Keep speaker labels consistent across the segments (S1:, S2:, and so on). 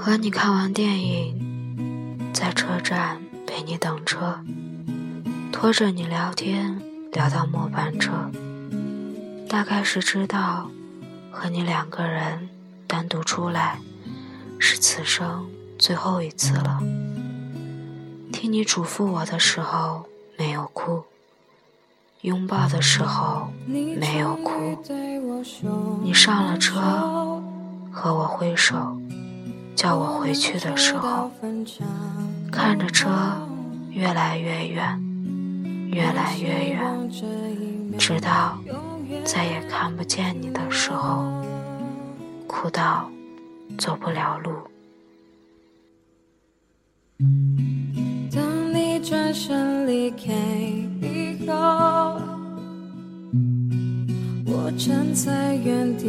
S1: 和你看完电影，在车站陪你等车，拖着你聊天聊到末班车，大概是知道和你两个人单独出来是此生最后一次了。听你嘱咐我的时候没有哭，拥抱的时候没有哭，你上了车和我挥手。叫我回去的时候，看着车越来越远，越来越远，直到再也看不见你的时候，哭到走不了路。
S2: 当你转身离开以后，我站在原地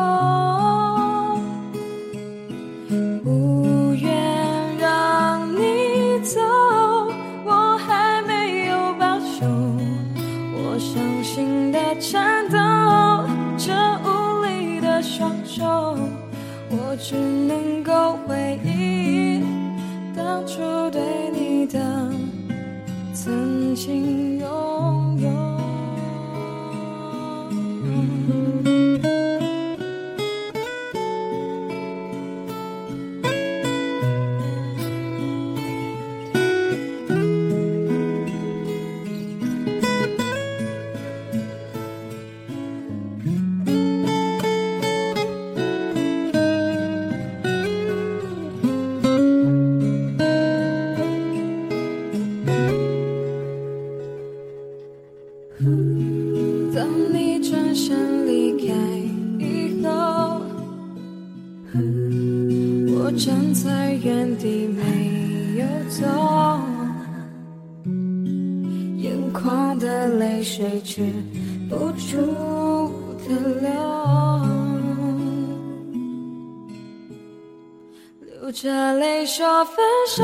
S2: 只能够回忆当初对你的曾经。我站在原地没有走，眼眶的泪水止不住的流，流着泪说分手，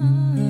S2: Mm-hmm.